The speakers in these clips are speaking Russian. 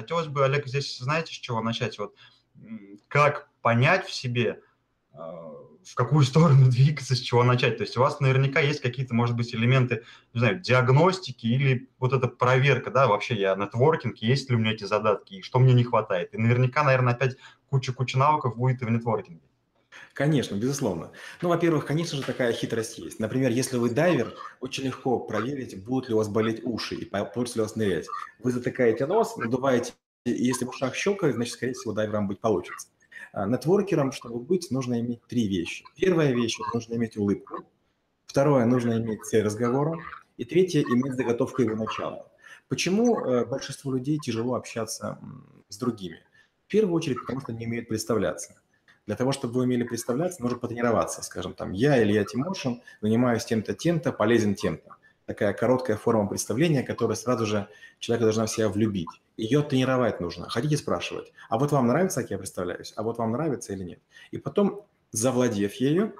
Хотелось бы, Олег, здесь знаете, с чего начать? Вот как понять в себе, а, в какую сторону двигаться, с чего начать. То есть у вас наверняка есть какие-то, может быть, элементы, не знаю, диагностики или вот эта проверка, да, вообще я нетворкинг, есть ли у меня эти задатки, и что мне не хватает. И наверняка, наверное, опять куча-куча навыков будет и в нетворкинге. Конечно, безусловно. Ну, во-первых, конечно же, такая хитрость есть. Например, если вы дайвер, очень легко проверить, будут ли у вас болеть уши и получится ли у вас нырять. Вы затыкаете нос, надуваете, и если в ушах щелкает, значит, скорее всего, дайвером быть получится. А, нетворкером, чтобы быть, нужно иметь три вещи. Первая вещь – нужно иметь улыбку. Второе – нужно иметь цель разговора. И третье – иметь заготовку его начала. Почему э, большинству людей тяжело общаться с другими? В первую очередь, потому что не умеют представляться. Для того, чтобы вы умели представляться, нужно потренироваться. Скажем, там, я, Илья Тимошин, занимаюсь тем-то, тем-то, полезен тем-то. Такая короткая форма представления, которая сразу же человека должна в себя влюбить. Ее тренировать нужно. Хотите спрашивать, а вот вам нравится, как я представляюсь? А вот вам нравится или нет? И потом, завладев ею,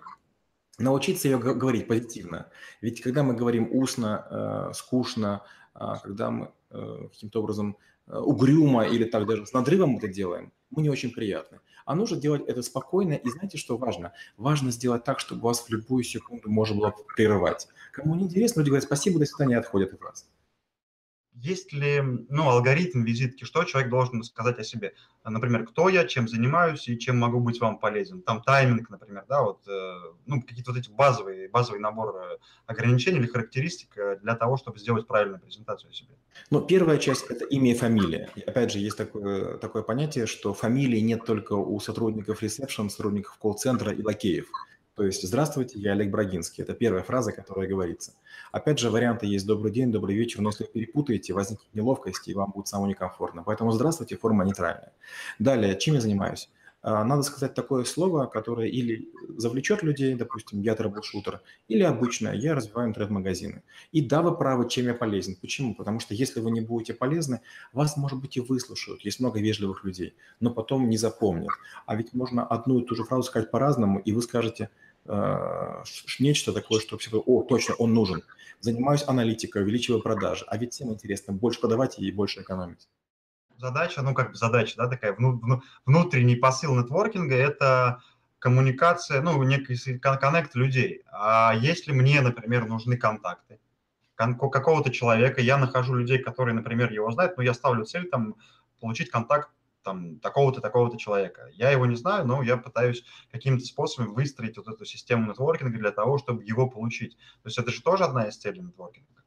научиться ее говорить позитивно. Ведь когда мы говорим устно, э, скучно, э, когда мы э, каким-то образом э, угрюмо или так даже с надрывом это делаем, мы не очень приятны. А нужно делать это спокойно. И знаете, что важно? Важно сделать так, чтобы вас в любую секунду можно было прерывать. Кому не интересно, люди говорят спасибо, до свидания, отходят от вас есть ли ну, алгоритм визитки, что человек должен сказать о себе? Например, кто я, чем занимаюсь и чем могу быть вам полезен. Там тайминг, например, да, вот, э, ну, какие-то вот эти базовые, базовый набор э, ограничений или характеристик э, для того, чтобы сделать правильную презентацию о себе. Ну, первая часть – это имя и фамилия. И опять же, есть такое, такое понятие, что фамилии нет только у сотрудников ресепшн, сотрудников колл-центра и лакеев. То есть «Здравствуйте, я Олег Брагинский». Это первая фраза, которая говорится. Опять же, варианты есть «Добрый день», «Добрый вечер», но если перепутаете, возникнет неловкость, и вам будет самое некомфортно. Поэтому «Здравствуйте» – форма нейтральная. Далее, чем я занимаюсь? А, надо сказать такое слово, которое или завлечет людей, допустим, я трэбл-шутер, или обычно я развиваю интернет-магазины. И да, вы правы, чем я полезен. Почему? Потому что если вы не будете полезны, вас, может быть, и выслушают. Есть много вежливых людей, но потом не запомнят. А ведь можно одну и ту же фразу сказать по-разному, и вы скажете э, нечто такое, что все о, точно, он нужен. Занимаюсь аналитикой, увеличиваю продажи. А ведь всем интересно больше продавать и больше экономить задача, ну как бы задача, да, такая вну, внутренний посыл нетворкинга – это коммуникация, ну, некий коннект людей. А если мне, например, нужны контакты какого-то человека, я нахожу людей, которые, например, его знают, но я ставлю цель там получить контакт там такого-то, такого-то человека. Я его не знаю, но я пытаюсь каким-то способом выстроить вот эту систему нетворкинга для того, чтобы его получить. То есть это же тоже одна из целей нетворкинга.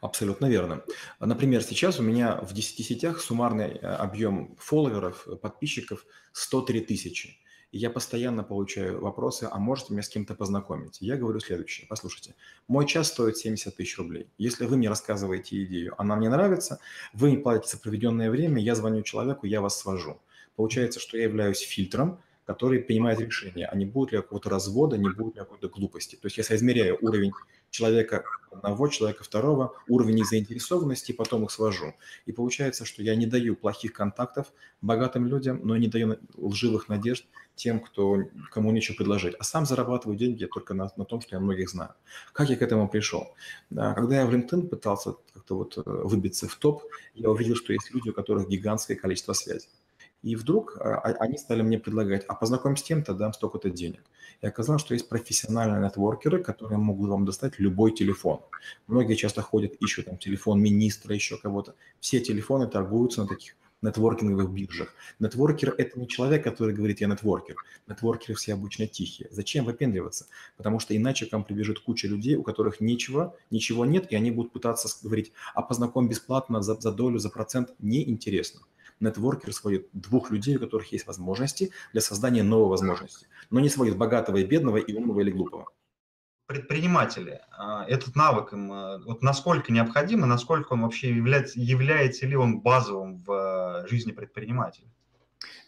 Абсолютно верно. Например, сейчас у меня в 10 сетях суммарный э, объем фолловеров, э, подписчиков 103 тысячи. И я постоянно получаю вопросы, а можете меня с кем-то познакомить? Я говорю следующее. Послушайте, мой час стоит 70 тысяч рублей. Если вы мне рассказываете идею, она мне нравится, вы не платите за проведенное время, я звоню человеку, я вас свожу. Получается, что я являюсь фильтром, который принимает решение, а не будет ли какого-то развода, не будет ли какой-то глупости. То есть я соизмеряю уровень человека одного, человека второго, уровень их заинтересованности, потом их свожу. И получается, что я не даю плохих контактов богатым людям, но не даю лживых надежд тем, кто, кому нечего предложить. А сам зарабатываю деньги только на, на том, что я многих знаю. Как я к этому пришел? Когда я в LinkedIn пытался как-то вот э, выбиться в топ, я увидел, что есть люди, у которых гигантское количество связей. И вдруг а, а, они стали мне предлагать, а познакомься с тем-то, дам столько-то денег. И оказалось, что есть профессиональные нетворкеры, которые могут вам достать любой телефон. Многие часто ходят, ищут там телефон министра, еще кого-то. Все телефоны торгуются на таких нетворкинговых биржах. Нетворкер – это не человек, который говорит «я нетворкер». Нетворкеры все обычно тихие. Зачем выпендриваться? Потому что иначе к вам прибежит куча людей, у которых ничего, ничего нет, и они будут пытаться говорить «а познакомь бесплатно за, за долю, за процент». Неинтересно нетворкер сводит двух людей, у которых есть возможности для создания новой возможности, но не сводит богатого и бедного, и умного или глупого. Предприниматели, а, этот навык им, а, вот насколько необходим и насколько он вообще является, является ли он базовым в а, жизни предпринимателя?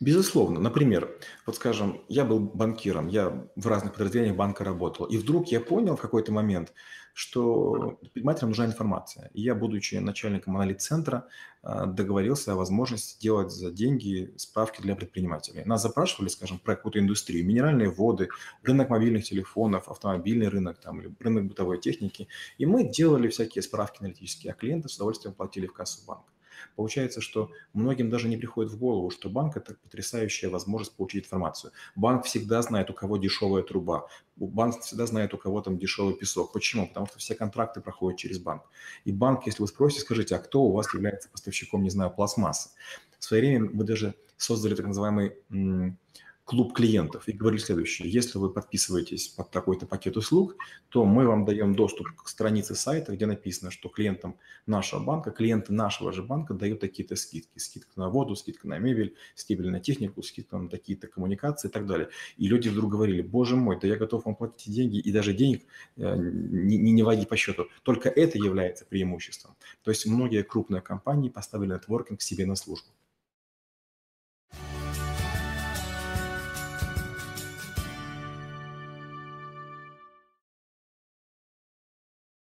Безусловно. Например, вот скажем, я был банкиром, я в разных подразделениях банка работал, и вдруг я понял в какой-то момент, что предпринимателям нужна информация. И я, будучи начальником анализ-центра, а, договорился о возможности делать за деньги справки для предпринимателей. Нас запрашивали, скажем, про какую-то индустрию, минеральные воды, рынок мобильных телефонов, автомобильный рынок, там, или рынок бытовой техники. И мы делали всякие справки аналитические, а клиенты с удовольствием платили в кассу банка. Получается, что многим даже не приходит в голову, что банк – это потрясающая возможность получить информацию. Банк всегда знает, у кого дешевая труба. Банк всегда знает, у кого там дешевый песок. Почему? Потому что все контракты проходят через банк. И банк, если вы спросите, скажите, а кто у вас является поставщиком, не знаю, пластмассы? В свое время мы даже создали так называемый клуб клиентов и говорили следующее. Если вы подписываетесь под такой-то пакет услуг, то мы вам даем доступ к странице сайта, где написано, что клиентам нашего банка, клиенты нашего же банка дают такие-то скидки. Скидка на воду, скидка на мебель, скидка на технику, скидка на такие-то коммуникации и так далее. И люди вдруг говорили, боже мой, да я готов вам платить деньги и даже денег э, не, не вводить по счету. Только это является преимуществом. То есть многие крупные компании поставили нетворкинг себе на службу.